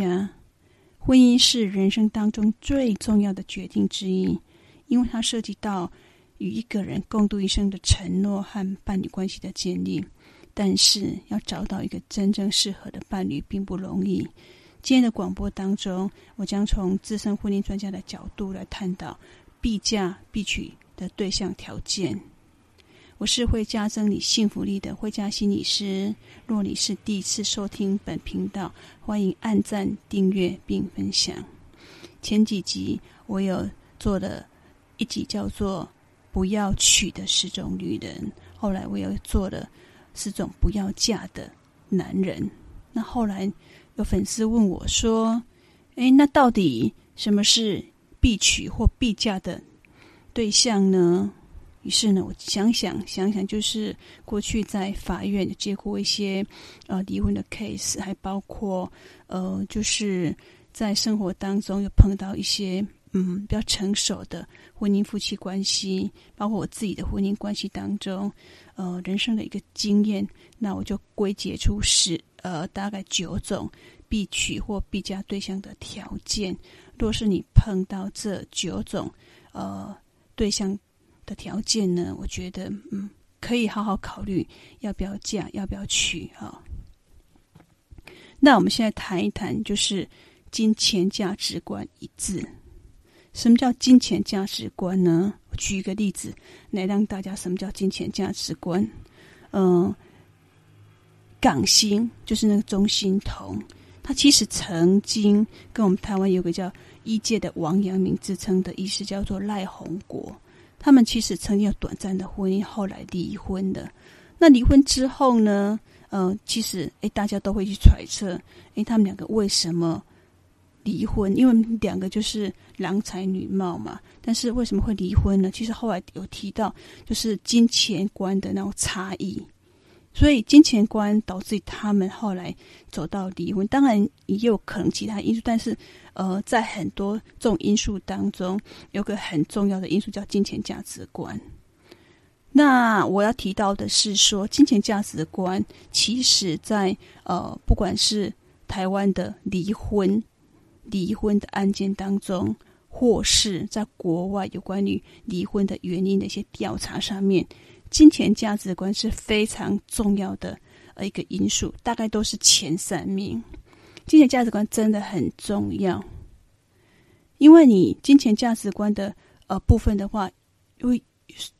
家！婚姻是人生当中最重要的决定之一，因为它涉及到与一个人共度一生的承诺和伴侣关系的建立。但是，要找到一个真正适合的伴侣并不容易。今天的广播当中，我将从资深婚姻专家的角度来探讨必嫁必娶的对象条件。我是会加增你幸福力的会加心理师。若你是第一次收听本频道，欢迎按赞、订阅并分享。前几集我有做了一集叫做“不要娶的十种女人”，后来我又做了十种不要嫁的男人。那后来有粉丝问我说：“诶，那到底什么是必娶或必嫁的对象呢？”于是呢，我想想想想，就是过去在法院接过一些呃离婚的 case，还包括呃，就是在生活当中又碰到一些嗯比较成熟的婚姻夫妻关系，包括我自己的婚姻关系当中，呃，人生的一个经验，那我就归结出十呃大概九种必娶或必嫁对象的条件。若是你碰到这九种呃对象，的条件呢？我觉得，嗯，可以好好考虑要不要嫁，要不要娶哈。那我们现在谈一谈，就是金钱价值观一致。什么叫金钱价值观呢？我举一个例子来让大家，什么叫金钱价值观？嗯、呃，港星就是那个钟欣桐，他其实曾经跟我们台湾有个叫医界的王阳明之称的医师，叫做赖鸿国。他们其实曾经有短暂的婚姻，后来离婚的。那离婚之后呢？嗯、呃，其实诶，大家都会去揣测，诶，他们两个为什么离婚？因为两个就是郎才女貌嘛。但是为什么会离婚呢？其实后来有提到，就是金钱观的那种差异。所以金钱观导致他们后来走到离婚，当然也有可能其他因素，但是呃，在很多这种因素当中，有个很重要的因素叫金钱价值观。那我要提到的是说，金钱价值观其实在呃，不管是台湾的离婚离婚的案件当中，或是在国外有关于离婚的原因的一些调查上面。金钱价值观是非常重要的呃一个因素，大概都是前三名。金钱价值观真的很重要，因为你金钱价值观的呃部分的话，会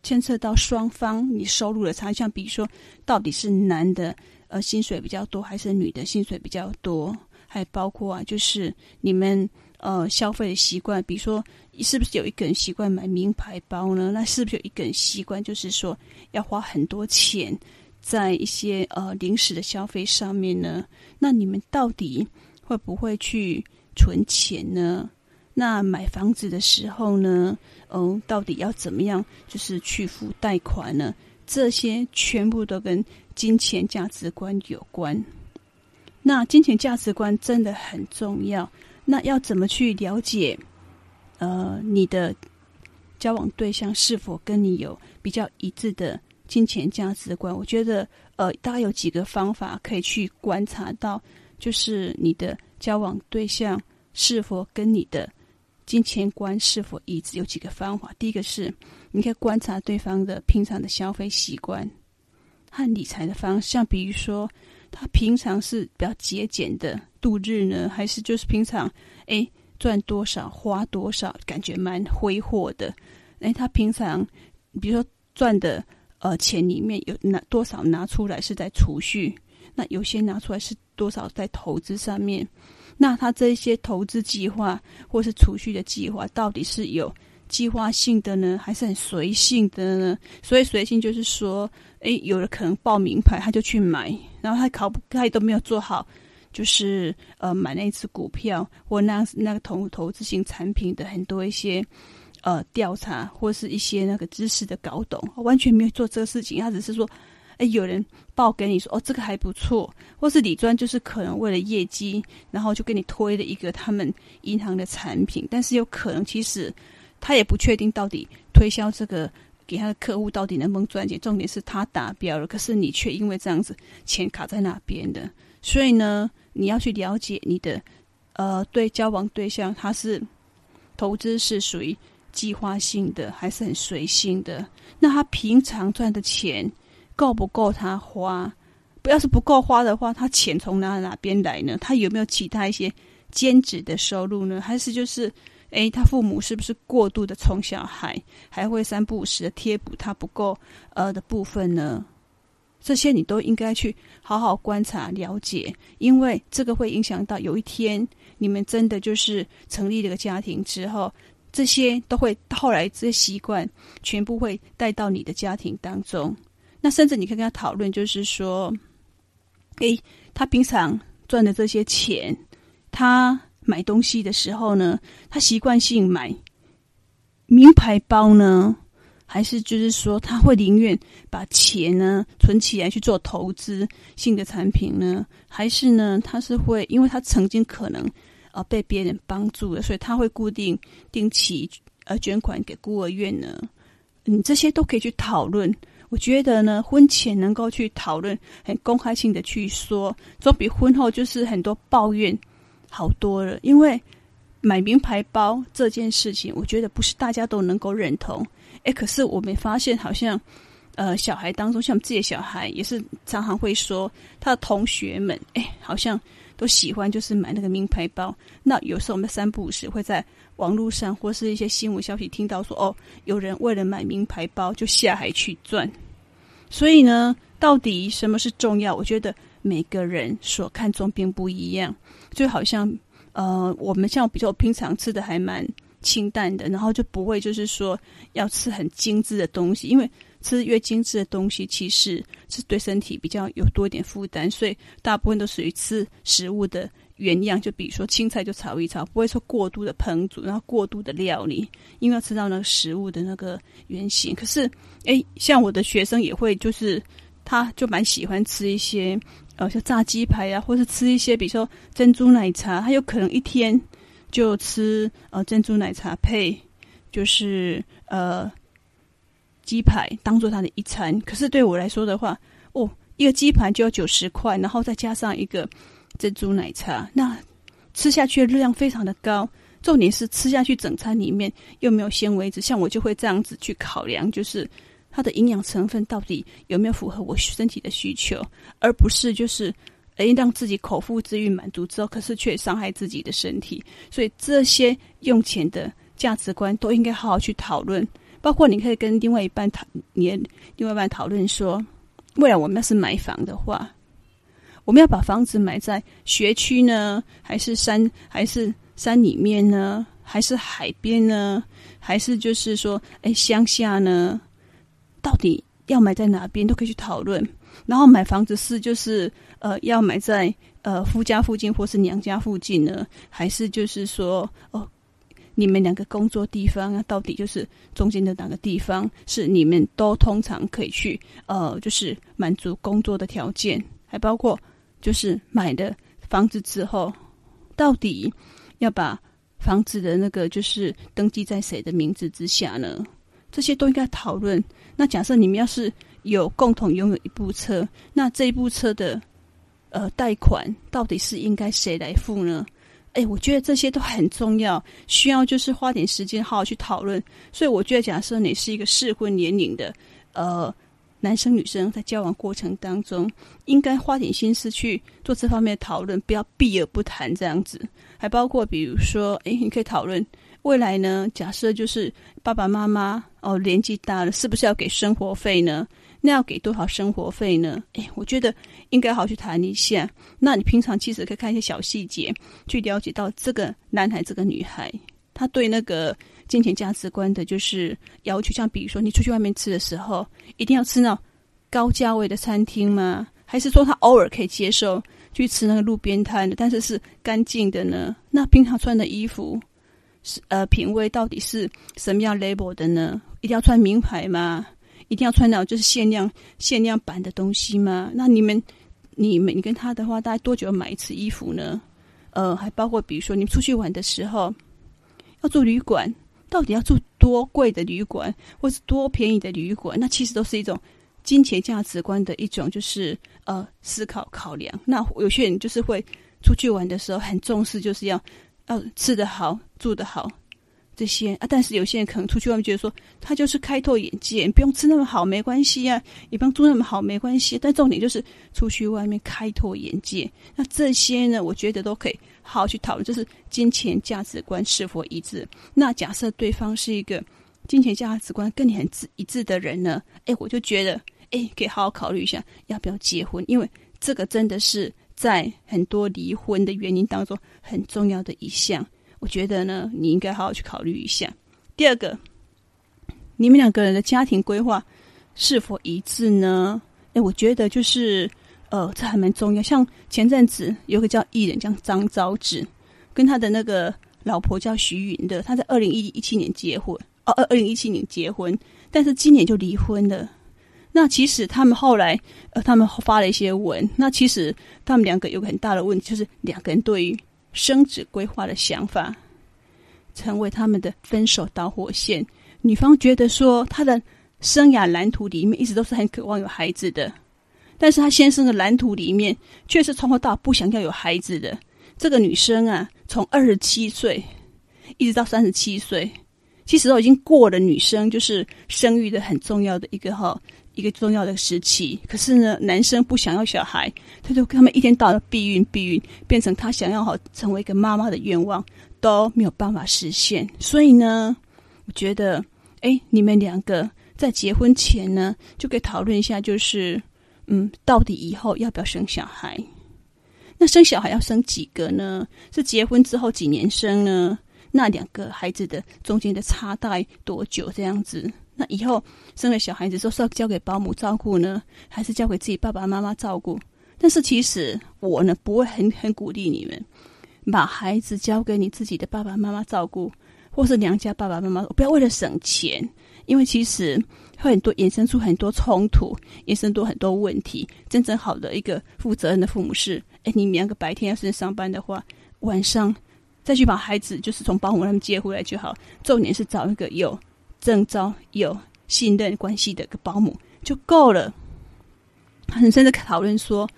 牵涉到双方你收入的差，像比如说到底是男的呃薪水比较多，还是女的薪水比较多，还包括啊就是你们。呃，消费的习惯，比如说，是不是有一个人习惯买名牌包呢？那是不是有一个人习惯，就是说要花很多钱在一些呃零食的消费上面呢？那你们到底会不会去存钱呢？那买房子的时候呢？嗯、到底要怎么样，就是去付贷款呢？这些全部都跟金钱价值观有关。那金钱价值观真的很重要。那要怎么去了解，呃，你的交往对象是否跟你有比较一致的金钱价值观？我觉得，呃，大概有几个方法可以去观察到，就是你的交往对象是否跟你的金钱观是否一致。有几个方法，第一个是你可以观察对方的平常的消费习惯和理财的方向，比如说。他平常是比较节俭的度日呢，还是就是平常哎赚多少花多少，感觉蛮挥霍的？哎，他平常比如说赚的呃钱里面有拿多少拿出来是在储蓄，那有些拿出来是多少在投资上面？那他这些投资计划或是储蓄的计划，到底是有计划性的呢，还是很随性的呢？所以随性就是说。诶，有的可能报名牌，他就去买，然后他考不，他都没有做好，就是呃买那一支股票或那那个投投资性产品的很多一些呃调查或是一些那个知识的搞懂，完全没有做这个事情，他只是说，哎，有人报给你说哦这个还不错，或是李专就是可能为了业绩，然后就给你推了一个他们银行的产品，但是有可能其实他也不确定到底推销这个。给他的客户到底能不能赚钱？重点是他达标了，可是你却因为这样子钱卡在那边的，所以呢，你要去了解你的呃对交往对象，他是投资是属于计划性的，还是很随性的？那他平常赚的钱够不够他花？不要是不够花的话，他钱从哪哪边来呢？他有没有其他一些兼职的收入呢？还是就是，诶，他父母是不是过度的宠小孩，还会三不五时的贴补他不够呃的部分呢？这些你都应该去好好观察了解，因为这个会影响到有一天你们真的就是成立这个家庭之后，这些都会后来这些习惯全部会带到你的家庭当中。那甚至你可以跟他讨论，就是说。诶，他平常赚的这些钱，他买东西的时候呢，他习惯性买名牌包呢，还是就是说他会宁愿把钱呢存起来去做投资性的产品呢？还是呢，他是会因为他曾经可能呃被别人帮助了，所以他会固定定期呃捐款给孤儿院呢？你这些都可以去讨论。我觉得呢，婚前能够去讨论，很公开性的去说，总比婚后就是很多抱怨好多了。因为买名牌包这件事情，我觉得不是大家都能够认同。诶，可是我没发现，好像呃，小孩当中，像我们自己的小孩，也是常常会说，他的同学们，诶，好像都喜欢就是买那个名牌包。那有时候我们三不五时会在。网络上或是一些新闻消息，听到说哦，有人为了买名牌包就下海去赚。所以呢，到底什么是重要？我觉得每个人所看重并不一样。就好像呃，我们像比如说平常吃的还蛮清淡的，然后就不会就是说要吃很精致的东西，因为吃越精致的东西，其实是对身体比较有多一点负担。所以大部分都属于吃食物的。原样就比如说青菜就炒一炒，不会说过度的烹煮，然后过度的料理，因为要吃到那个食物的那个原型。可是，诶，像我的学生也会，就是他就蛮喜欢吃一些，呃，像炸鸡排啊，或是吃一些，比如说珍珠奶茶，他有可能一天就吃呃珍珠奶茶配就是呃鸡排当做他的一餐。可是对我来说的话，哦，一个鸡排就要九十块，然后再加上一个。珍珠奶茶，那吃下去的热量非常的高，重点是吃下去整餐里面又没有纤维质，像我就会这样子去考量，就是它的营养成分到底有没有符合我身体的需求，而不是就是诶让自己口腹之欲满足之后，可是却伤害自己的身体。所以这些用钱的价值观都应该好好去讨论，包括你可以跟另外一半讨，你另外一半讨论说，未来我们要是买房的话。我们要把房子买在学区呢，还是山，还是山里面呢，还是海边呢，还是就是说，哎，乡下呢？到底要买在哪边都可以去讨论。然后买房子是就是呃，要买在呃夫家附近或是娘家附近呢，还是就是说哦，你们两个工作地方啊，到底就是中间的哪个地方是你们都通常可以去呃，就是满足工作的条件，还包括。就是买的房子之后，到底要把房子的那个就是登记在谁的名字之下呢？这些都应该讨论。那假设你们要是有共同拥有一部车，那这一部车的呃贷款到底是应该谁来付呢？哎，我觉得这些都很重要，需要就是花点时间好好去讨论。所以我觉得，假设你是一个适婚年龄的呃。男生女生在交往过程当中，应该花点心思去做这方面的讨论，不要避而不谈这样子。还包括比如说，诶，你可以讨论未来呢？假设就是爸爸妈妈哦年纪大了，是不是要给生活费呢？那要给多少生活费呢？诶，我觉得应该好好去谈一下。那你平常其实可以看一些小细节，去了解到这个男孩、这个女孩，他对那个。金钱价值观的就是要求，像比如说，你出去外面吃的时候，一定要吃那种高价位的餐厅吗？还是说他偶尔可以接受去吃那个路边摊的，但是是干净的呢？那平常穿的衣服是呃品味到底是什么样 label 的呢？一定要穿名牌吗？一定要穿到就是限量限量版的东西吗？那你们你们你跟他的话，大概多久买一次衣服呢？呃，还包括比如说你们出去玩的时候要住旅馆。到底要住多贵的旅馆，或是多便宜的旅馆？那其实都是一种金钱价值观的一种就是呃思考考量。那有些人就是会出去玩的时候很重视，就是要要吃得好、住得好这些啊。但是有些人可能出去外面觉得说，他就是开拓眼界，不用吃那么好没关系呀、啊，也不用住那么好没关系。但重点就是出去外面开拓眼界。那这些呢，我觉得都可以好好去讨论，就是金钱价值观是否一致。那假设对方是一个。金钱价值观跟你很一致的人呢，哎，我就觉得，哎，可以好好考虑一下要不要结婚，因为这个真的是在很多离婚的原因当中很重要的一项。我觉得呢，你应该好好去考虑一下。第二个，你们两个人的家庭规划是否一致呢？哎，我觉得就是，呃，这还蛮重要。像前阵子有个叫艺人叫张昭志，跟他的那个老婆叫徐云的，他在二零一七年结婚。哦，二二零一七年结婚，但是今年就离婚了。那其实他们后来，呃，他们发了一些文。那其实他们两个有个很大的问题，就是两个人对于生子规划的想法，成为他们的分手导火线。女方觉得说，她的生涯蓝图里面一直都是很渴望有孩子的，但是她先生的蓝图里面却是从头到不想要有孩子的。这个女生啊，从二十七岁一直到三十七岁。其实都已经过了女生就是生育的很重要的一个哈一个重要的时期，可是呢，男生不想要小孩，他就他们一天到晚避孕避孕，变成他想要好成为一个妈妈的愿望都没有办法实现。所以呢，我觉得，哎，你们两个在结婚前呢，就可以讨论一下，就是嗯，到底以后要不要生小孩？那生小孩要生几个呢？是结婚之后几年生呢？那两个孩子的中间的差大概多久？这样子，那以后生了小孩子之后是要交给保姆照顾呢，还是交给自己爸爸妈妈照顾？但是其实我呢，不会很很鼓励你们把孩子交给你自己的爸爸妈妈照顾，或是娘家爸爸妈妈。不要为了省钱，因为其实会很多衍生出很多冲突，衍生出很多问题。真正好的一个负责任的父母是：哎，你们两个白天要是上班的话，晚上。再去把孩子就是从保姆那边接回来就好，重点是找一个有证照、有信任关系的一个保姆就够了。很深的讨论说，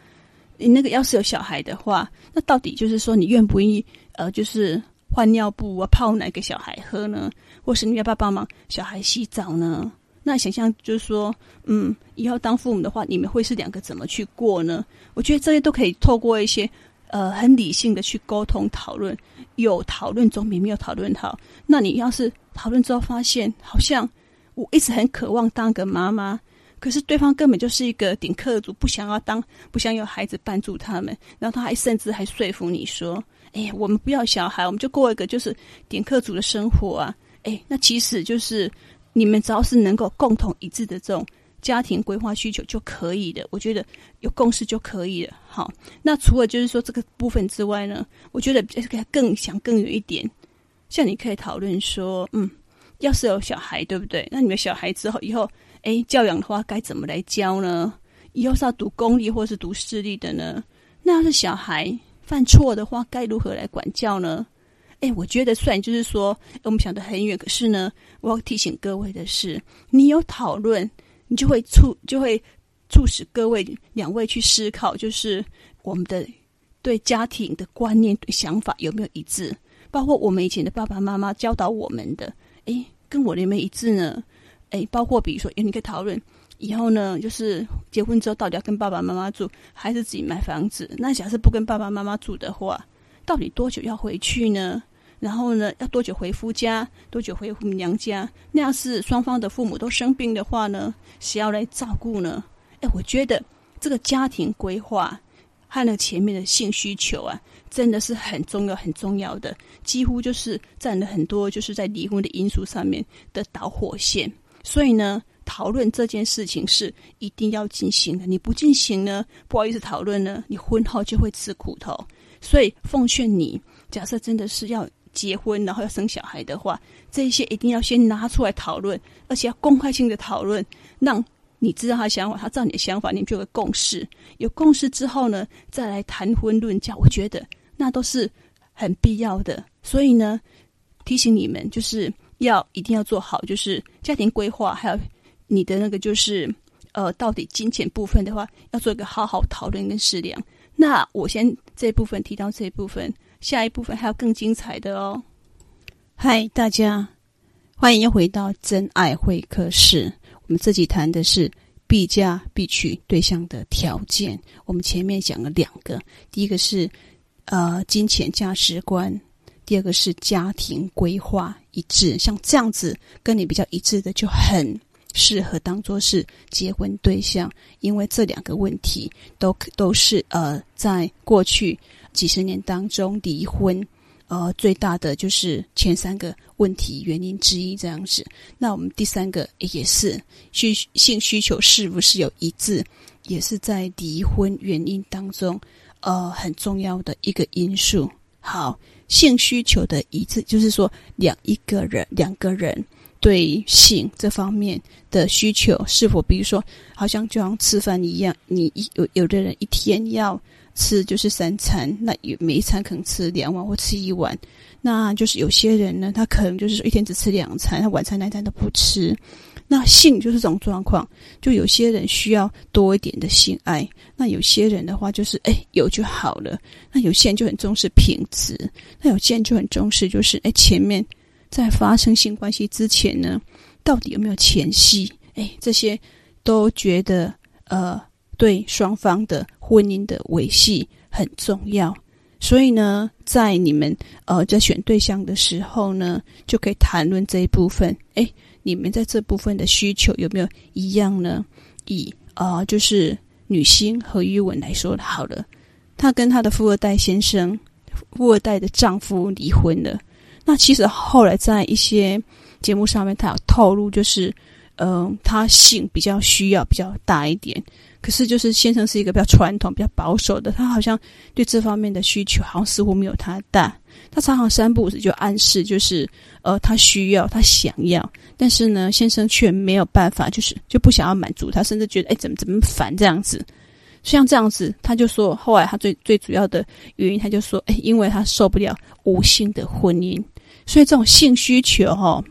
你那个要是有小孩的话，那到底就是说你愿不愿意呃，就是换尿布啊、泡奶给小孩喝呢？或是你要不要帮忙小孩洗澡呢？那想象就是说，嗯，以后当父母的话，你们会是两个怎么去过呢？我觉得这些都可以透过一些。呃，很理性的去沟通讨论，有讨论总比没有讨论好。那你要是讨论之后发现，好像我一直很渴望当个妈妈，可是对方根本就是一个顶客族，不想要当，不想有孩子伴住他们，然后他还甚至还说服你说：“哎，我们不要小孩，我们就过一个就是顶客族的生活啊。”哎，那其实就是你们只要是能够共同一致的这种。家庭规划需求就可以的，我觉得有共识就可以了。好，那除了就是说这个部分之外呢，我觉得更想更远一点，像你可以讨论说，嗯，要是有小孩，对不对？那你们小孩之后以后，哎，教养的话该怎么来教呢？以后是要读公立或是读私立的呢？那要是小孩犯错的话，该如何来管教呢？哎，我觉得虽然就是说我们想得很远，可是呢，我要提醒各位的是，你有讨论。你就会促就会促使各位两位去思考，就是我们的对家庭的观念、想法有没有一致？包括我们以前的爸爸妈妈教导我们的，诶，跟我有没有一致呢？诶，包括比如说，诶，你可以讨论以后呢，就是结婚之后到底要跟爸爸妈妈住，还是自己买房子？那假设不跟爸爸妈妈住的话，到底多久要回去呢？然后呢，要多久回夫家？多久回娘家？那要是双方的父母都生病的话呢，谁要来照顾呢？哎，我觉得这个家庭规划和那前面的性需求啊，真的是很重要、很重要的，几乎就是占了很多，就是在离婚的因素上面的导火线。所以呢，讨论这件事情是一定要进行的。你不进行呢，不好意思讨论呢，你婚后就会吃苦头。所以奉劝你，假设真的是要。结婚然后要生小孩的话，这些一定要先拿出来讨论，而且要公开性的讨论，让你知道他的想法，他知道你的想法，你们就有共识。有共识之后呢，再来谈婚论嫁，我觉得那都是很必要的。所以呢，提醒你们就是要一定要做好，就是家庭规划，还有你的那个就是呃，到底金钱部分的话，要做一个好好讨论跟适量。那我先这一部分提到这一部分，下一部分还有更精彩的哦。嗨，大家欢迎又回到真爱会客室。我们这集谈的是必嫁必娶对象的条件。我们前面讲了两个，第一个是呃金钱价值观，第二个是家庭规划一致。像这样子跟你比较一致的，就很适合当做是结婚对象，因为这两个问题都都是呃在过去几十年当中离婚。呃，最大的就是前三个问题原因之一这样子。那我们第三个也是需性需求是不是有一致，也是在离婚原因当中呃很重要的一个因素。好，性需求的一致，就是说两一个人两个人对性这方面的需求是否，比如说好像就像吃饭一样，你有有的人一天要。吃就是三餐，那有每一餐可能吃两碗或吃一碗，那就是有些人呢，他可能就是一天只吃两餐，他晚餐那餐都不吃。那性就是这种状况，就有些人需要多一点的性爱，那有些人的话就是哎有就好了，那有些人就很重视品质，那有些人就很重视就是哎前面在发生性关系之前呢，到底有没有前戏？哎，这些都觉得呃。对双方的婚姻的维系很重要，所以呢，在你们呃在选对象的时候呢，就可以谈论这一部分。哎，你们在这部分的需求有没有一样呢？以、呃，就是女星何妤玟来说好了，她跟她的富二代先生、富二代的丈夫离婚了。那其实后来在一些节目上面，她有透露，就是、呃，他性比较需要比较大一点。可是，就是先生是一个比较传统、比较保守的，他好像对这方面的需求好像似乎没有他大。他常常三不五时就暗示，就是呃，他需要，他想要，但是呢，先生却没有办法，就是就不想要满足他，甚至觉得哎，怎么怎么烦这样子。像这样子，他就说，后来他最最主要的原因，他就说，哎，因为他受不了无性的婚姻，所以这种性需求哈、哦，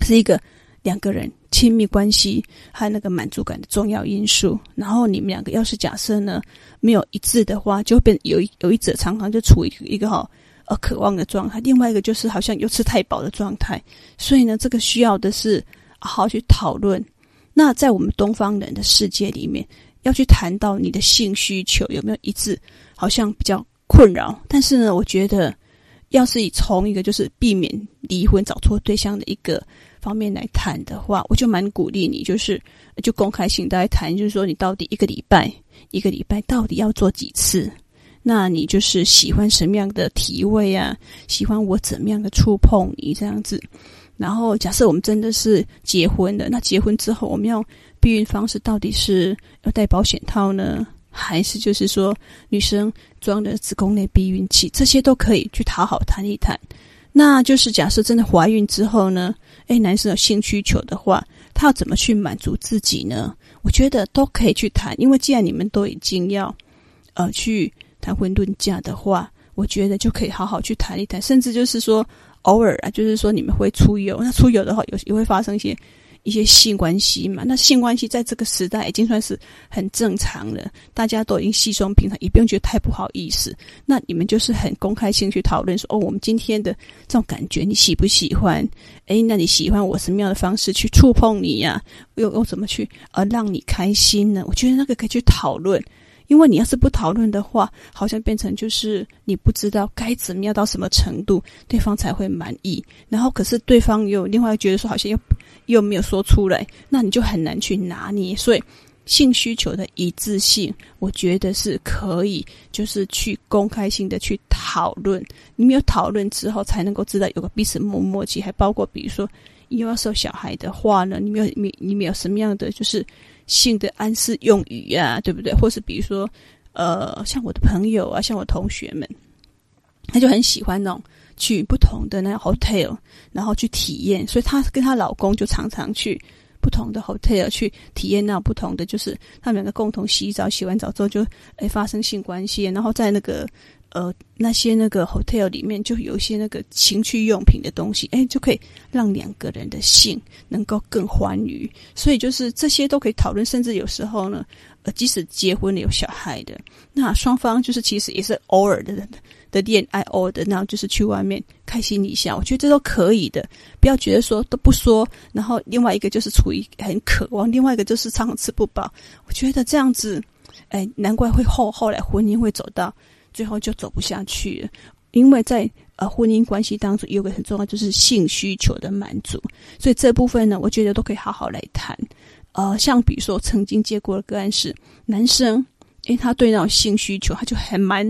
是一个两个人。亲密关系和那个满足感的重要因素，然后你们两个要是假设呢没有一致的话，就会变有有一者常常就处于一个哈呃渴望的状态，另外一个就是好像又吃太饱的状态，所以呢，这个需要的是好好去讨论。那在我们东方人的世界里面，要去谈到你的性需求有没有一致，好像比较困扰。但是呢，我觉得要是以从一个就是避免离婚找错对象的一个。方面来谈的话，我就蛮鼓励你，就是就公开性的来谈，就是说你到底一个礼拜一个礼拜到底要做几次？那你就是喜欢什么样的体位啊？喜欢我怎么样的触碰你这样子？然后假设我们真的是结婚的，那结婚之后我们要避孕方式到底是要戴保险套呢，还是就是说女生装的子宫内避孕器？这些都可以去讨好谈一谈。那就是假设真的怀孕之后呢，诶，男生有性需求的话，他要怎么去满足自己呢？我觉得都可以去谈，因为既然你们都已经要，呃，去谈婚论嫁的话，我觉得就可以好好去谈一谈，甚至就是说偶尔啊，就是说你们会出游，那出游的话有也会发生一些。一些性关系嘛，那性关系在这个时代已经算是很正常了，大家都已经稀松平常，也不用觉得太不好意思。那你们就是很公开性去讨论说，哦，我们今天的这种感觉你喜不喜欢？诶，那你喜欢我什么样的方式去触碰你呀？又又怎么去呃让你开心呢？我觉得那个可以去讨论。因为你要是不讨论的话，好像变成就是你不知道该怎么样到什么程度，对方才会满意。然后可是对方又另外觉得说好像又又没有说出来，那你就很难去拿捏。所以性需求的一致性，我觉得是可以，就是去公开性的去讨论。你没有讨论之后，才能够知道有个彼此默默契。还包括比如说，你又要生小孩的话呢，你没有你你没有什么样的就是。性的暗示用语呀、啊，对不对？或是比如说，呃，像我的朋友啊，像我同学们，他就很喜欢那种去不同的那 hotel，然后去体验。所以她跟她老公就常常去不同的 hotel 去体验那不同的，就是他们两个共同洗澡，洗完澡之后就诶发生性关系，然后在那个呃，那些那个 hotel 里面就有一些那个情趣用品的东西，哎，就可以让两个人的性能够更欢愉。所以就是这些都可以讨论，甚至有时候呢，呃，即使结婚了有小孩的，那双方就是其实也是偶尔的的恋爱，偶尔的那就是去外面开心一下，我觉得这都可以的。不要觉得说都不说，然后另外一个就是处于很渴望，另外一个就是常常吃不饱。我觉得这样子，哎，难怪会后后来婚姻会走到。最后就走不下去了，因为在呃婚姻关系当中有个很重要，就是性需求的满足。所以这部分呢，我觉得都可以好好来谈。呃，像比如说曾经接过的个案是男生，因为他对那种性需求，他就还蛮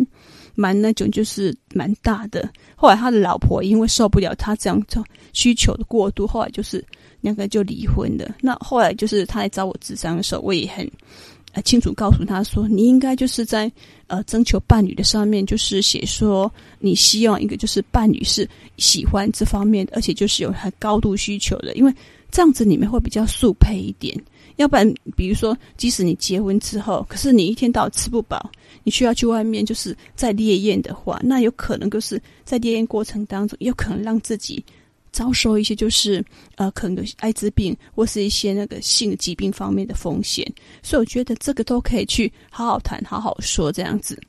蛮那种就是蛮大的。后来他的老婆因为受不了他这样这需求的过度，后来就是两个就离婚了。那后来就是他来找我咨商的时候，我也很。清楚告诉他说，你应该就是在呃征求伴侣的上面，就是写说你希望一个就是伴侣是喜欢这方面的，而且就是有很高度需求的，因为这样子你们会比较速配一点。要不然，比如说，即使你结婚之后，可是你一天到晚吃不饱，你需要去外面就是在烈焰的话，那有可能就是在烈焰过程当中，有可能让自己。遭受一些就是呃，可能艾滋病或是一些那个性疾病方面的风险，所以我觉得这个都可以去好好谈、好好说这样子。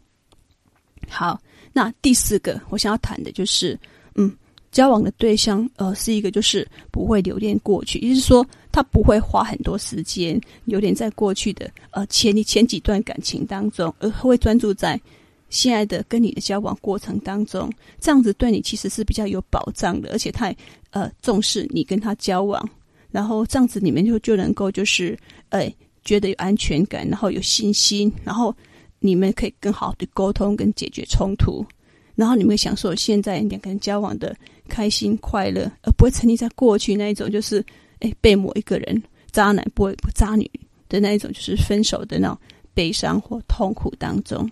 好，那第四个我想要谈的就是，嗯，交往的对象呃是一个就是不会留恋过去，也就是说他不会花很多时间留恋在过去的呃前前几段感情当中，而会专注在。现在的跟你的交往过程当中，这样子对你其实是比较有保障的，而且他也呃重视你跟他交往，然后这样子你们就就能够就是呃觉得有安全感，然后有信心，然后你们可以更好的沟通跟解决冲突，然后你们会享受现在两个人交往的开心快乐，而不会沉溺在过去那一种就是诶被某一个人渣男不会渣女的那一种就是分手的那种悲伤或痛苦当中。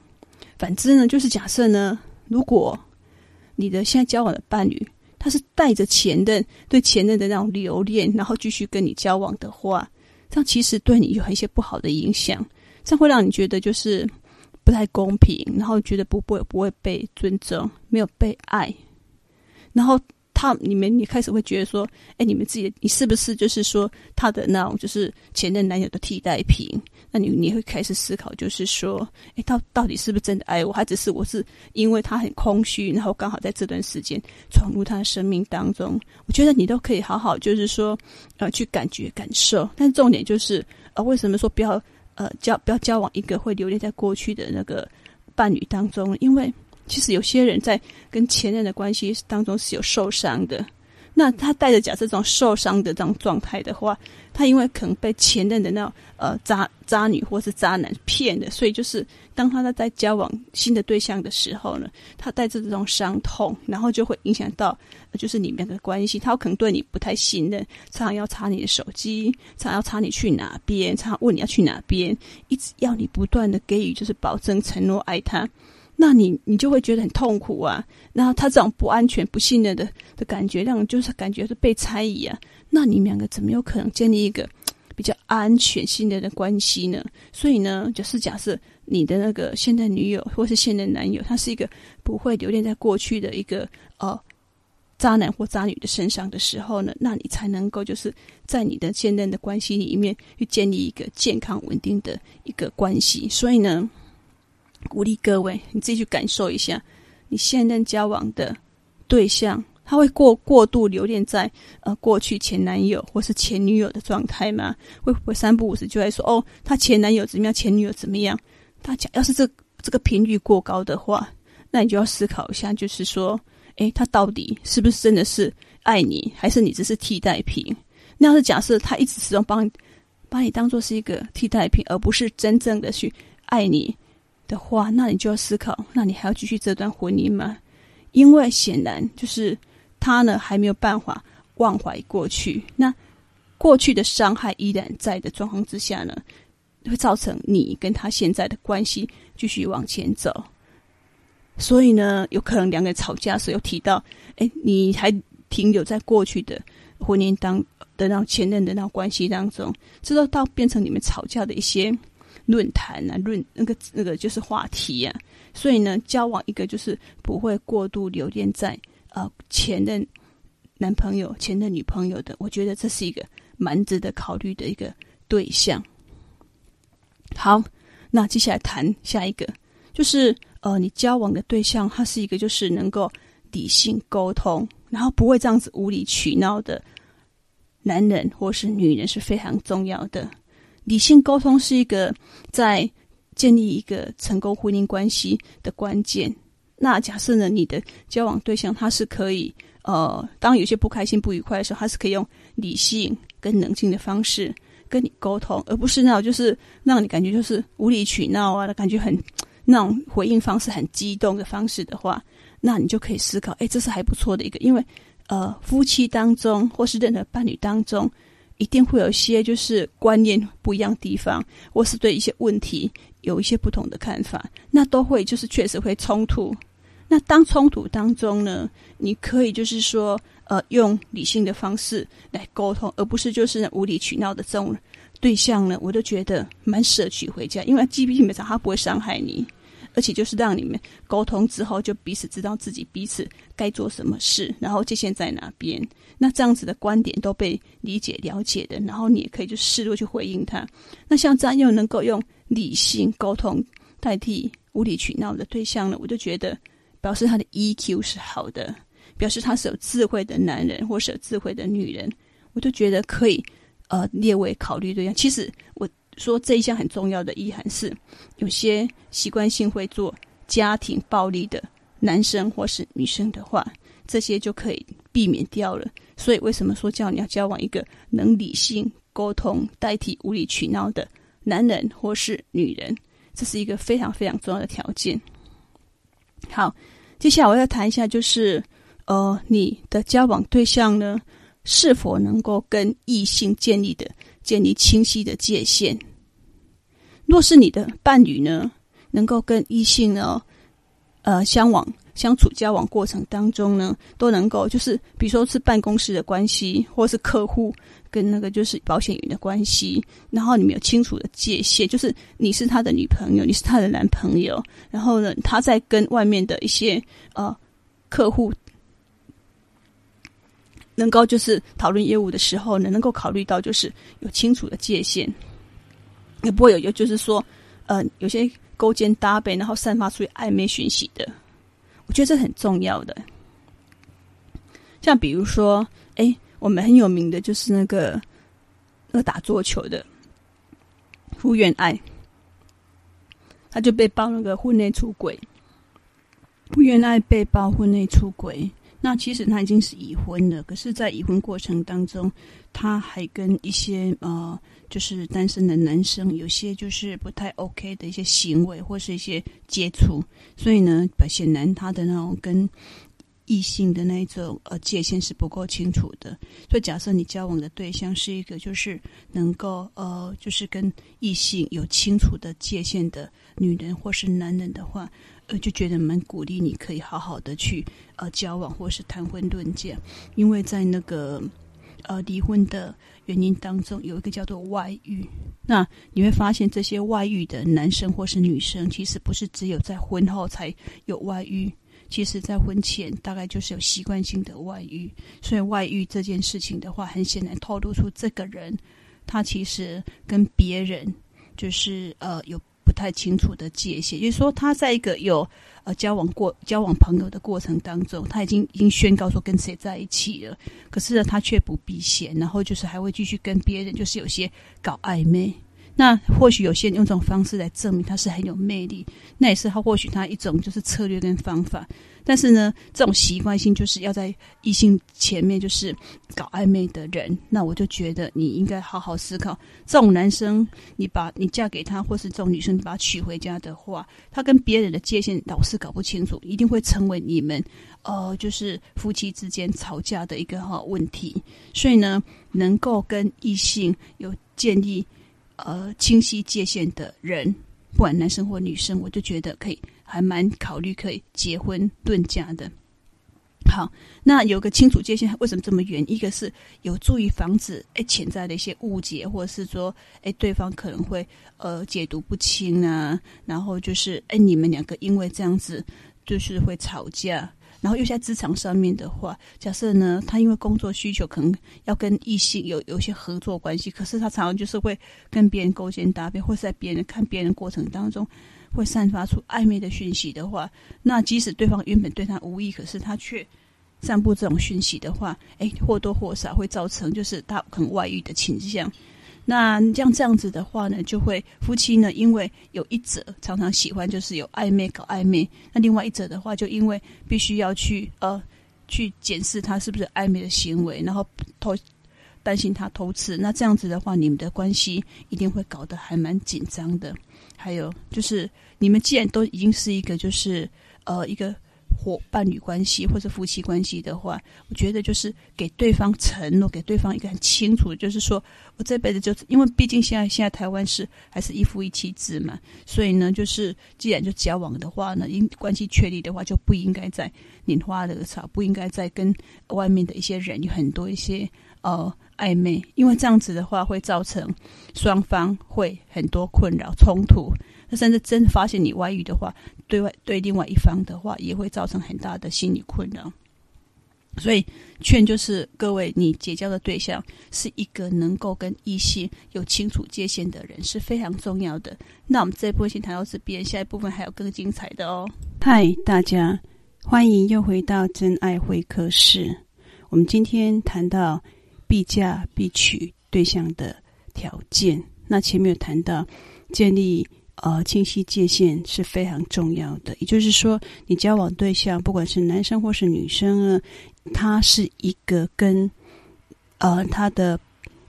反之呢，就是假设呢，如果你的现在交往的伴侣，他是带着前任对前任的那种留恋，然后继续跟你交往的话，这样其实对你有一些不好的影响，这样会让你觉得就是不太公平，然后觉得不不会不会被尊重，没有被爱，然后。他你们你开始会觉得说，哎，你们自己你是不是就是说他的那种就是前任男友的替代品？那你你会开始思考，就是说，哎，到到底是不是真的爱我，还只是我是因为他很空虚，然后刚好在这段时间闯入他的生命当中？我觉得你都可以好好就是说，呃，去感觉感受。但重点就是，呃，为什么说不要呃交不要交往一个会留恋在过去的那个伴侣当中？因为其实有些人在跟前任的关系当中是有受伤的，那他带着假设这种受伤的这种状态的话，他因为可能被前任的那种呃渣渣女或是渣男骗的，所以就是当他在交往新的对象的时候呢，他带着这种伤痛，然后就会影响到就是你们的关系，他可能对你不太信任，常常要查你的手机，常常要查你去哪边，常常问你要去哪边，一直要你不断的给予就是保证承诺爱他。那你你就会觉得很痛苦啊，然后他这种不安全、不信任的的感觉，让人就是感觉是被猜疑啊。那你们两个怎么有可能建立一个 比较安全、信任的关系呢？所以呢，就是假设你的那个现任女友或是现任男友，他是一个不会留恋在过去的一个呃渣男或渣女的身上的时候呢，那你才能够就是在你的现任的关系里面去建立一个健康稳定的一个关系。所以呢。鼓励各位，你自己去感受一下，你现任交往的对象，他会过过度留恋在呃过去前男友或是前女友的状态吗？会不会三不五时就会说哦，他前男友怎么样，前女友怎么样？大家要是这这个频率过高的话，那你就要思考一下，就是说，诶，他到底是不是真的是爱你，还是你只是替代品？那要是假设他一直始终帮把你当做是一个替代品，而不是真正的去爱你。的话，那你就要思考，那你还要继续这段婚姻吗？因为显然就是他呢还没有办法忘怀过去，那过去的伤害依然在的状况之下呢，会造成你跟他现在的关系继续往前走。所以呢，有可能两个人吵架时有提到，哎，你还停留在过去的婚姻当的那前任的那种关系当中，直到到变成你们吵架的一些。论坛啊，论那个那个就是话题、啊，所以呢，交往一个就是不会过度留恋在呃前任男朋友、前任女朋友的，我觉得这是一个蛮值得考虑的一个对象。好，那接下来谈下一个，就是呃，你交往的对象，他是一个就是能够理性沟通，然后不会这样子无理取闹的男人或是女人是非常重要的。理性沟通是一个在建立一个成功婚姻关系的关键。那假设呢，你的交往对象他是可以，呃，当有些不开心、不愉快的时候，他是可以用理性跟冷静的方式跟你沟通，而不是那种就是让你感觉就是无理取闹啊，感觉很那种回应方式很激动的方式的话，那你就可以思考，哎，这是还不错的一个，因为呃，夫妻当中或是任何伴侣当中。一定会有一些就是观念不一样的地方，或是对一些问题有一些不同的看法，那都会就是确实会冲突。那当冲突当中呢，你可以就是说，呃，用理性的方式来沟通，而不是就是无理取闹的这种对象呢，我都觉得蛮舍取回家，因为基本上他不会伤害你。而且就是让你们沟通之后，就彼此知道自己彼此该做什么事，然后界限在哪边。那这样子的观点都被理解了解的，然后你也可以就适度去回应他。那像这样又能够用理性沟通代替无理取闹的对象呢，我就觉得表示他的 EQ 是好的，表示他是有智慧的男人或是有智慧的女人，我就觉得可以呃列为考虑对象。其实我。说这一项很重要的意涵是，有些习惯性会做家庭暴力的男生或是女生的话，这些就可以避免掉了。所以为什么说叫你要交往一个能理性沟通代替无理取闹的男人或是女人？这是一个非常非常重要的条件。好，接下来我要谈一下，就是呃，你的交往对象呢，是否能够跟异性建立的建立清晰的界限。若是你的伴侣呢，能够跟异性呢，呃，相往相处交往过程当中呢，都能够就是，比如说是办公室的关系，或是客户跟那个就是保险员的关系，然后你们有清楚的界限，就是你是他的女朋友，你是他的男朋友，然后呢，他在跟外面的一些呃客户。能够就是讨论业务的时候呢，能够考虑到就是有清楚的界限，也不会有有就是说，呃，有些勾肩搭背，然后散发出暧昧讯息的。我觉得这很重要的。像比如说，哎，我们很有名的就是那个那个打桌球的福原爱，他就被曝那个婚内出轨。福原爱被曝婚内出轨。那其实他已经是已婚了，可是，在已婚过程当中，他还跟一些呃，就是单身的男生有些就是不太 OK 的一些行为或是一些接触，所以呢，显然他的那种跟异性的那种呃界限是不够清楚的。所以，假设你交往的对象是一个就是能够呃，就是跟异性有清楚的界限的女人或是男人的话。呃，就觉得蛮鼓励，你可以好好的去呃交往，或是谈婚论嫁，因为在那个呃离婚的原因当中，有一个叫做外遇。那你会发现，这些外遇的男生或是女生，其实不是只有在婚后才有外遇，其实在婚前大概就是有习惯性的外遇。所以外遇这件事情的话，很显然透露出这个人他其实跟别人就是呃有。不太清楚的界限，就是说，他在一个有呃交往过、交往朋友的过程当中，他已经已经宣告说跟谁在一起了，可是呢，他却不避嫌，然后就是还会继续跟别人，就是有些搞暧昧。那或许有些人用这种方式来证明他是很有魅力，那也是他或许他一种就是策略跟方法。但是呢，这种习惯性就是要在异性前面就是搞暧昧的人，那我就觉得你应该好好思考，这种男生你把你嫁给他，或是这种女生你把他娶回家的话，他跟别人的界限老是搞不清楚，一定会成为你们呃就是夫妻之间吵架的一个哈问题。所以呢，能够跟异性有建立。呃，清晰界限的人，不管男生或女生，我就觉得可以，还蛮考虑可以结婚论嫁的。好，那有个清楚界限，为什么这么远？一个是有助于防止哎潜在的一些误解，或者是说哎对方可能会呃解读不清啊，然后就是哎你们两个因为这样子就是会吵架，然后又在职场上面的话，假设呢他因为工作需求可能要跟异性有有一些合作关系，可是他常常就是会跟别人勾肩搭背，或是在别人看别人过程当中。会散发出暧昧的讯息的话，那即使对方原本对他无意，可是他却散布这种讯息的话，哎，或多或少会造成就是他可能外遇的倾向。那像这样子的话呢，就会夫妻呢，因为有一者常常喜欢就是有暧昧搞暧昧，那另外一者的话，就因为必须要去呃去检视他是不是暧昧的行为，然后偷担心他偷吃，那这样子的话，你们的关系一定会搞得还蛮紧张的。还有就是。你们既然都已经是一个就是呃一个伙伴侣关系或者夫妻关系的话，我觉得就是给对方承诺，给对方一个很清楚，就是说我这辈子就因为毕竟现在现在台湾是还是一夫一妻制嘛，所以呢，就是既然就交往的话呢，因关系确立的话，就不应该再拈花惹草，不应该再跟外面的一些人有很多一些呃暧昧，因为这样子的话会造成双方会很多困扰冲突。那甚至真的发现你外遇的话，对外对另外一方的话，也会造成很大的心理困扰。所以劝就是各位，你结交的对象是一个能够跟异性有清楚界限的人，是非常重要的。那我们这一部分先谈到这边，下一部分还有更精彩的哦。嗨，大家欢迎又回到真爱会客室。我们今天谈到必嫁必娶对象的条件，那前面有谈到建立。呃，清晰界限是非常重要的。也就是说，你交往对象，不管是男生或是女生呢，他是一个跟呃他的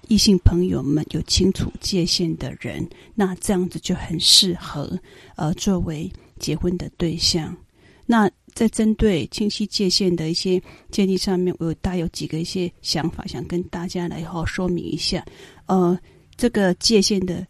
异性朋友们有清楚界限的人，那这样子就很适合呃作为结婚的对象。那在针对清晰界限的一些建立上面，我有大有几个一些想法，想跟大家来好好说明一下。呃，这个界限的。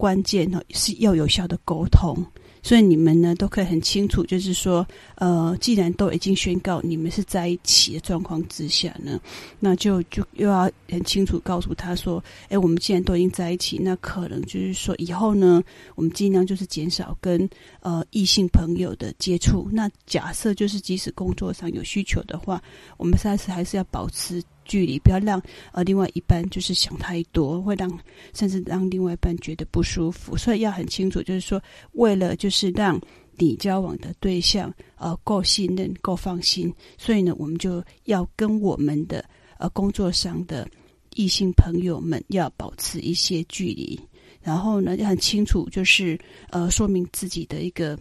关键呢是要有效的沟通，所以你们呢都可以很清楚，就是说，呃，既然都已经宣告你们是在一起的状况之下呢，那就就又要很清楚告诉他说，哎，我们既然都已经在一起，那可能就是说以后呢，我们尽量就是减少跟呃异性朋友的接触。那假设就是即使工作上有需求的话，我们下次还是要保持。距离不要让呃另外一半就是想太多，会让甚至让另外一半觉得不舒服，所以要很清楚，就是说为了就是让你交往的对象呃够信任、够放心，所以呢，我们就要跟我们的呃工作上的异性朋友们要保持一些距离，然后呢，要很清楚就是呃说明自己的一个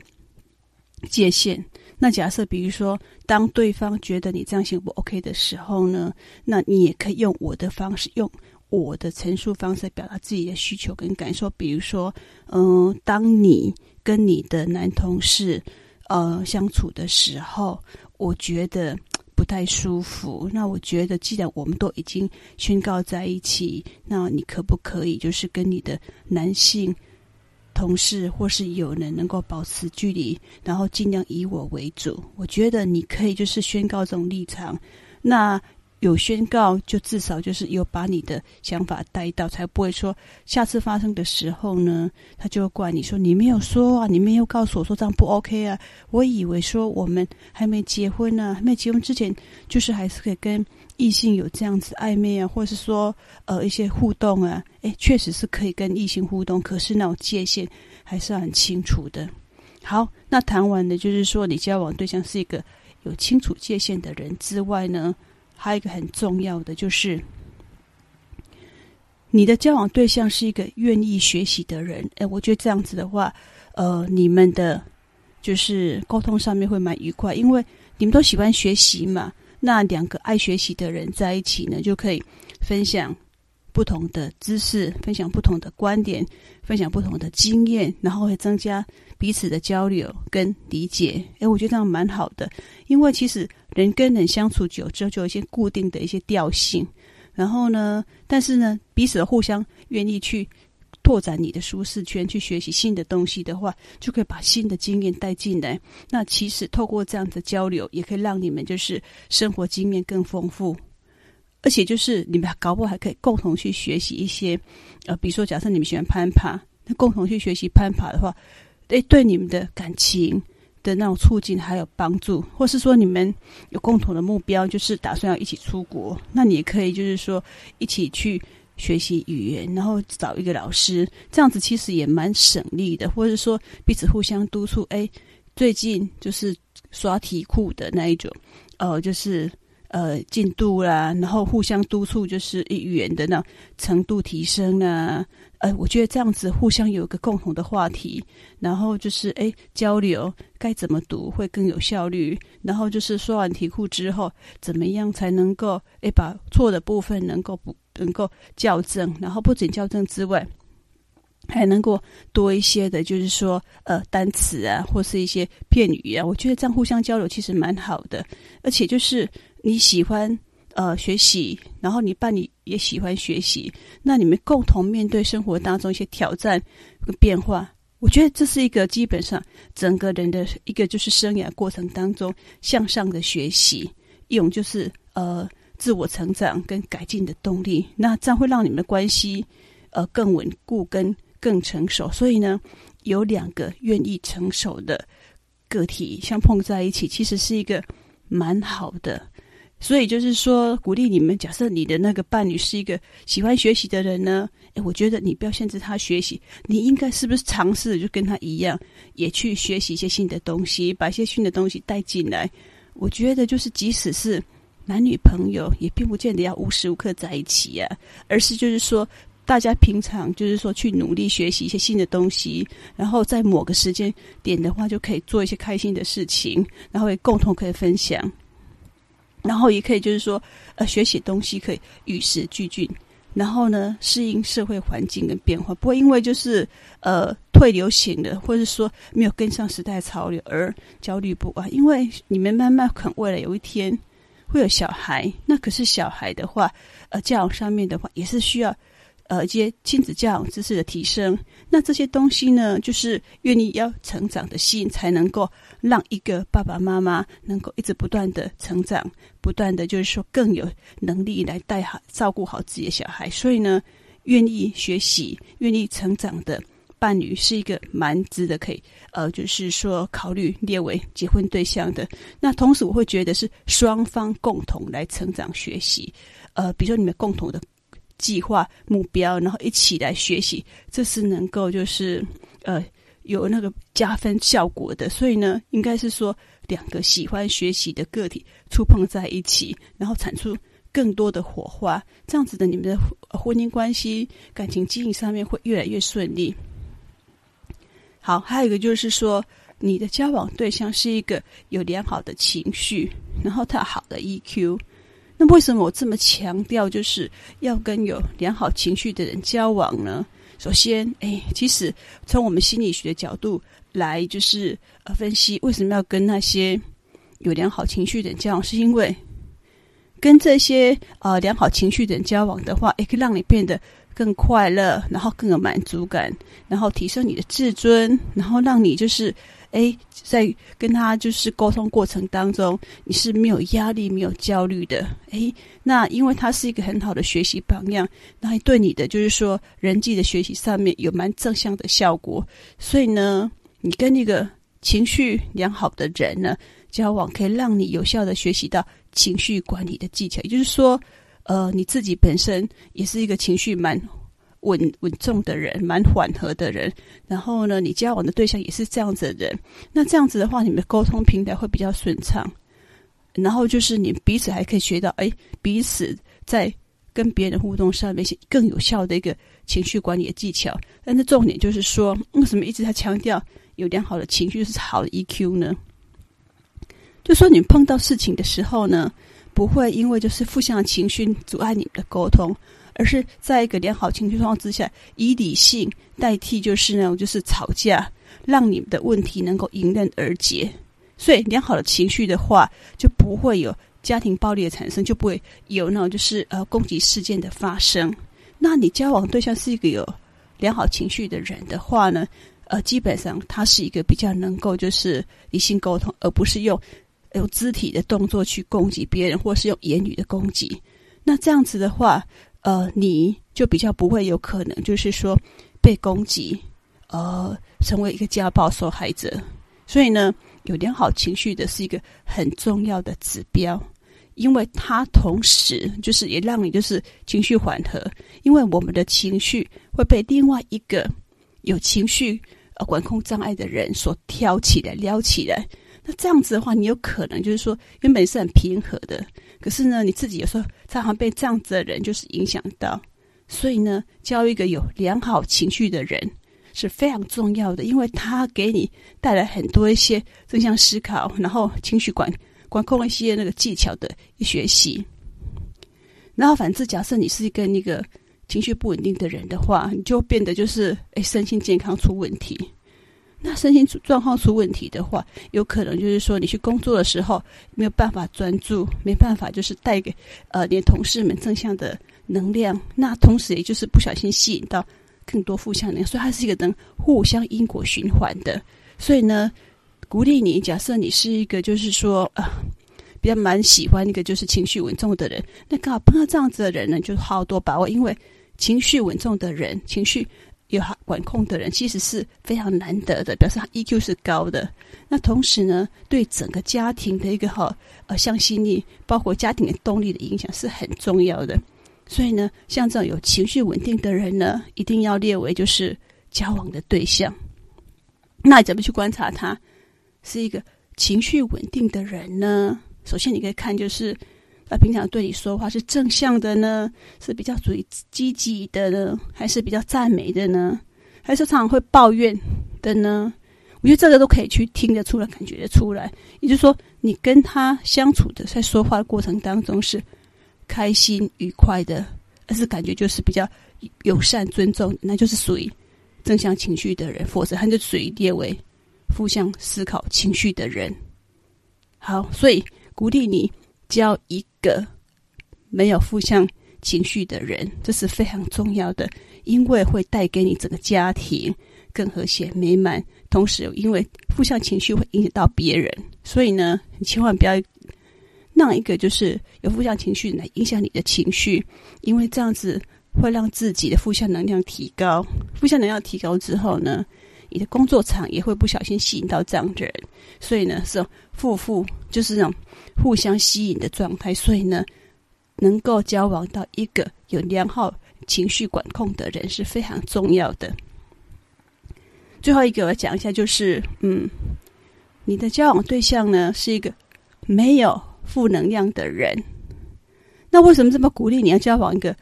界限。那假设，比如说，当对方觉得你这样行不 OK 的时候呢，那你也可以用我的方式，用我的陈述方式表达自己的需求跟感受。比如说，嗯、当你跟你的男同事呃相处的时候，我觉得不太舒服。那我觉得，既然我们都已经宣告在一起，那你可不可以就是跟你的男性同事或是友人能够保持距离，然后尽量以我为主。我觉得你可以就是宣告这种立场。那有宣告，就至少就是有把你的想法带到，才不会说下次发生的时候呢，他就会怪你说你没有说啊，你没有告诉我说这样不 OK 啊。我以为说我们还没结婚呢，还没结婚之前，就是还是可以跟。异性有这样子暧昧啊，或是说呃一些互动啊，诶，确实是可以跟异性互动，可是那种界限还是很清楚的。好，那谈完的就是说你交往对象是一个有清楚界限的人之外呢，还有一个很重要的就是你的交往对象是一个愿意学习的人。诶，我觉得这样子的话，呃，你们的就是沟通上面会蛮愉快，因为你们都喜欢学习嘛。那两个爱学习的人在一起呢，就可以分享不同的知识，分享不同的观点，分享不同的经验，然后会增加彼此的交流跟理解。诶，我觉得这样蛮好的，因为其实人跟人相处久之后，就有一些固定的一些调性。然后呢，但是呢，彼此互相愿意去拓展你的舒适圈，去学习新的东西的话，就可以把新的经验带进来。那其实透过这样的交流，也可以让你们就是生活经验更丰富，而且就是你们搞不好还可以共同去学习一些，呃，比如说假设你们喜欢攀爬，那共同去学习攀爬的话，诶，对你们的感情的那种促进还有帮助，或是说你们有共同的目标，就是打算要一起出国，那你也可以就是说一起去学习语言，然后找一个老师，这样子其实也蛮省力的，或者说彼此互相督促。哎，最近就是刷题库的那一种，呃，就是呃进度啦，然后互相督促，就是语言的那程度提升啊。呃，我觉得这样子互相有一个共同的话题，然后就是哎交流该怎么读会更有效率，然后就是说完题库之后，怎么样才能够哎把错的部分能够不能够校正，然后不仅校正之外，还能够多一些的，就是说呃单词啊或是一些片语啊，我觉得这样互相交流其实蛮好的，而且就是你喜欢。呃，学习，然后你伴侣也喜欢学习，那你们共同面对生活当中一些挑战和变化，我觉得这是一个基本上整个人的一个就是生涯过程当中向上的学习，一种就是呃自我成长跟改进的动力。那这样会让你们的关系呃更稳固跟更成熟。所以呢，有两个愿意成熟的个体相碰在一起，其实是一个蛮好的。所以就是说，鼓励你们。假设你的那个伴侣是一个喜欢学习的人呢，诶，我觉得你不要限制他学习，你应该是不是尝试就跟他一样，也去学习一些新的东西，把一些新的东西带进来。我觉得就是，即使是男女朋友，也并不见得要无时无刻在一起呀，而是就是说，大家平常就是说去努力学习一些新的东西，然后在某个时间点的话，就可以做一些开心的事情，然后也共同可以分享。然后也可以就是说，呃，学习东西可以与时俱进，然后呢，适应社会环境跟变化，不会因为就是呃退流行的，或者说没有跟上时代潮流而焦虑不安。因为你们慢慢可能未来有一天会有小孩，那可是小孩的话，呃，教育上面的话也是需要。呃，一些亲子教养知识的提升，那这些东西呢，就是愿意要成长的心，才能够让一个爸爸妈妈能够一直不断的成长，不断的就是说更有能力来带好、照顾好自己的小孩。所以呢，愿意学习、愿意成长的伴侣是一个蛮值得可以呃，就是说考虑列为结婚对象的。那同时，我会觉得是双方共同来成长学习，呃，比如说你们共同的。计划目标，然后一起来学习，这是能够就是呃有那个加分效果的。所以呢，应该是说两个喜欢学习的个体触碰在一起，然后产出更多的火花，这样子的你们的婚姻关系、感情经营上面会越来越顺利。好，还有一个就是说，你的交往对象是一个有良好的情绪，然后他好的 EQ。那为什么我这么强调，就是要跟有良好情绪的人交往呢？首先，哎，其实从我们心理学的角度来，就是呃分析为什么要跟那些有良好情绪的人交往，是因为跟这些呃良好情绪的人交往的话，也可以让你变得更快乐，然后更有满足感，然后提升你的自尊，然后让你就是。哎，在跟他就是沟通过程当中，你是没有压力、没有焦虑的。哎，那因为他是一个很好的学习榜样，那对你的就是说人际的学习上面有蛮正向的效果。所以呢，你跟那个情绪良好的人呢交往，可以让你有效的学习到情绪管理的技巧。也就是说，呃，你自己本身也是一个情绪蛮。稳稳重的人，蛮缓和的人，然后呢，你交往的对象也是这样子的人，那这样子的话，你们的沟通平台会比较顺畅，然后就是你彼此还可以学到，哎，彼此在跟别人互动上面更有效的一个情绪管理的技巧。但是重点就是说，为什么一直在强调有良好的情绪是好的 EQ 呢？就说你碰到事情的时候呢，不会因为就是负向情绪阻碍你们的沟通。而是在一个良好情绪状况之下，以理性代替，就是那种就是吵架，让你们的问题能够迎刃而解。所以，良好的情绪的话，就不会有家庭暴力的产生，就不会有那种就是呃攻击事件的发生。那你交往对象是一个有良好情绪的人的话呢，呃，基本上他是一个比较能够就是理性沟通，而不是用用肢体的动作去攻击别人，或是用言语的攻击。那这样子的话，呃，你就比较不会有可能就是说被攻击，呃，成为一个家暴受害者。所以呢，有良好情绪的是一个很重要的指标。因为它同时就是也让你就是情绪缓和，因为我们的情绪会被另外一个有情绪呃管控障碍的人所挑起来、撩起来。那这样子的话，你有可能就是说原本是很平和的，可是呢，你自己有时候常常被这样子的人就是影响到。所以呢，交一个有良好情绪的人是非常重要的，因为他给你带来很多一些正向思考，然后情绪管。管控一些那个技巧的一学习，然后反之，假设你是一个那个情绪不稳定的人的话，你就变得就是诶，身心健康出问题。那身心状况出问题的话，有可能就是说你去工作的时候没有办法专注，没办法就是带给呃你的同事们正向的能量。那同时也就是不小心吸引到更多负向能量，所以它是一个能互相因果循环的。所以呢。鼓励你，假设你是一个，就是说，呃，比较蛮喜欢一个就是情绪稳重的人，那刚好碰到这样子的人呢，就好多把握，因为情绪稳重的人，情绪有好管控的人，其实是非常难得的，表示他 EQ 是高的。那同时呢，对整个家庭的一个好呃向心力，包括家庭的动力的影响是很重要的。所以呢，像这种有情绪稳定的人呢，一定要列为就是交往的对象。那怎么去观察他？是一个情绪稳定的人呢？首先，你可以看，就是他平常对你说话是正向的呢，是比较属于积极的呢，还是比较赞美的呢？还是常常会抱怨的呢？我觉得这个都可以去听得出来，感觉得出来。也就是说，你跟他相处的，在说话的过程当中是开心愉快的，而是感觉就是比较友善尊重，那就是属于正向情绪的人，否则他就属于列为。负向思考情绪的人，好，所以鼓励你交一个没有负向情绪的人，这是非常重要的，因为会带给你整个家庭更和谐美满。同时，因为负向情绪会影响到别人，所以呢，你千万不要让一个就是有负向情绪来影响你的情绪，因为这样子会让自己的负向能量提高。负向能量提高之后呢，你的工作场也会不小心吸引到这样的人，所以呢，是互互就是那种互相吸引的状态。所以呢，能够交往到一个有良好情绪管控的人是非常重要的。最后一个我要讲一下，就是嗯，你的交往对象呢是一个没有负能量的人。那为什么这么鼓励你要交往一个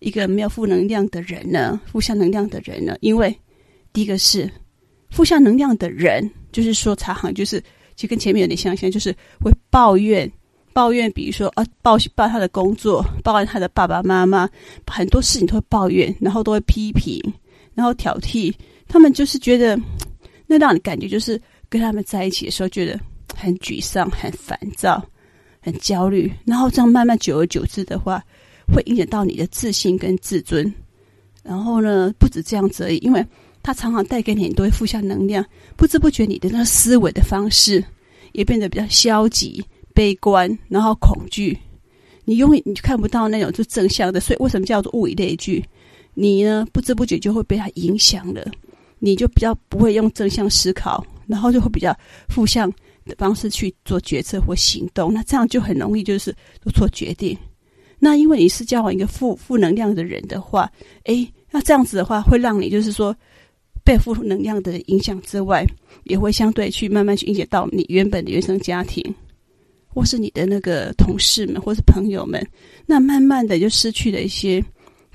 一个没有负能量的人呢？负向能量的人呢？因为第一个是。负向能量的人，就是说，茶行就是，其实跟前面有点相像，就是会抱怨，抱怨，比如说啊，抱抱他的工作，抱怨他的爸爸妈妈，很多事情都会抱怨，然后都会批评，然后挑剔。他们就是觉得，那让你感觉就是跟他们在一起的时候，觉得很沮丧、很烦躁、很焦虑。然后这样慢慢久而久之的话，会影响到你的自信跟自尊。然后呢，不止这样子而已，因为。他常常带给你很多负向能量，不知不觉你的那个思维的方式也变得比较消极、悲观，然后恐惧。你永远你就看不到那种就正向的，所以为什么叫做物以类聚？你呢，不知不觉就会被他影响了，你就比较不会用正向思考，然后就会比较负向的方式去做决策或行动。那这样就很容易就是做错决定。那因为你是交往一个负负能量的人的话，诶，那这样子的话会让你就是说。被负能量的影响之外，也会相对去慢慢去影响到你原本的原生家庭，或是你的那个同事们，或是朋友们。那慢慢的就失去了一些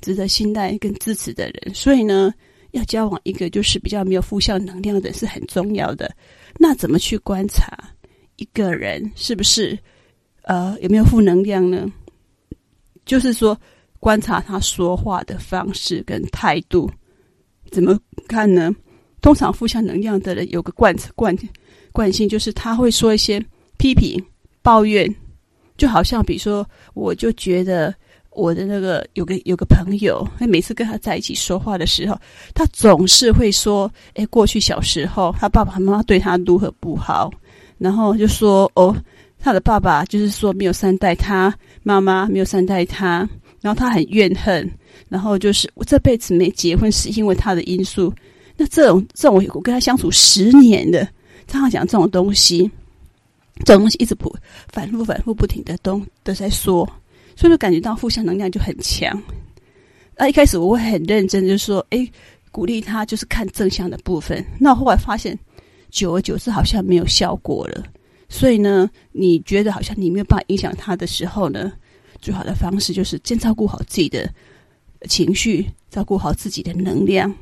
值得信赖跟支持的人。所以呢，要交往一个就是比较没有负向能量的人，是很重要的。那怎么去观察一个人是不是呃有没有负能量呢？就是说，观察他说话的方式跟态度。怎么看呢？通常负向能量的人有个惯惯惯性，就是他会说一些批评、抱怨，就好像比如说，我就觉得我的那个有个有个朋友，他每次跟他在一起说话的时候，他总是会说：“哎，过去小时候他爸爸妈妈对他如何不好。”然后就说：“哦，他的爸爸就是说没有善待他，妈妈没有善待他，然后他很怨恨。然后就是我这辈子没结婚是因为他的因素。那这种这种我跟他相处十年的，常常讲这种东西，这种东西一直不反复反复不停的都都在说。”所以就感觉到负向能量就很强。那一开始我会很认真，就是说，诶，鼓励他，就是看正向的部分。那后来发现，久而久之好像没有效果了。所以呢，你觉得好像你没有办法影响他的时候呢，最好的方式就是先照顾好自己的情绪，照顾好自己的能量。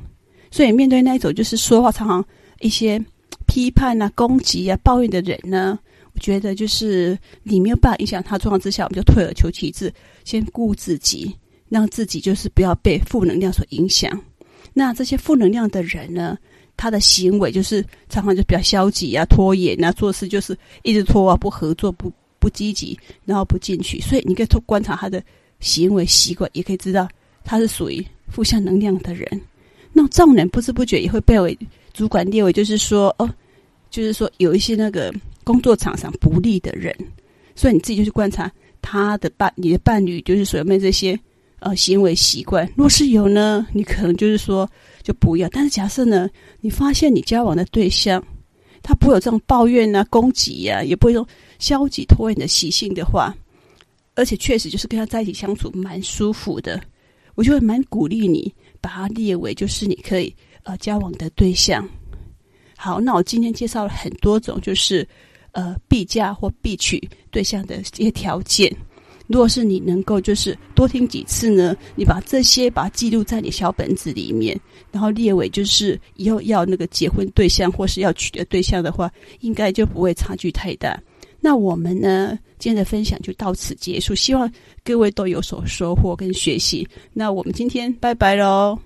所以面对那一种就是说话常常一些批判啊、攻击啊、抱怨的人呢。我觉得就是你没有办法影响他状况之下，我们就退而求其次，先顾自己，让自己就是不要被负能量所影响。那这些负能量的人呢，他的行为就是常常就比较消极啊、拖延啊，做事就是一直拖啊，不合作、不不积极，然后不进取。所以你可以通观察他的行为习惯，也可以知道他是属于负向能量的人。那这种人不知不觉也会被为主管列为，就是说哦，就是说有一些那个。工作场上不利的人，所以你自己就去观察他的伴，你的伴侣就是说有没有这些呃行为习惯。若是有呢，你可能就是说就不要。但是假设呢，你发现你交往的对象他不会有这种抱怨啊、攻击呀、也不会说消极拖延的习性的话，而且确实就是跟他在一起相处蛮舒服的，我就会蛮鼓励你把它列为就是你可以呃交往的对象。好，那我今天介绍了很多种，就是。呃，必嫁或必娶对象的一些条件，如果是你能够就是多听几次呢，你把这些把它记录在你小本子里面，然后列为就是以后要那个结婚对象或是要娶的对象的话，应该就不会差距太大。那我们呢，今天的分享就到此结束，希望各位都有所收获跟学习。那我们今天拜拜喽。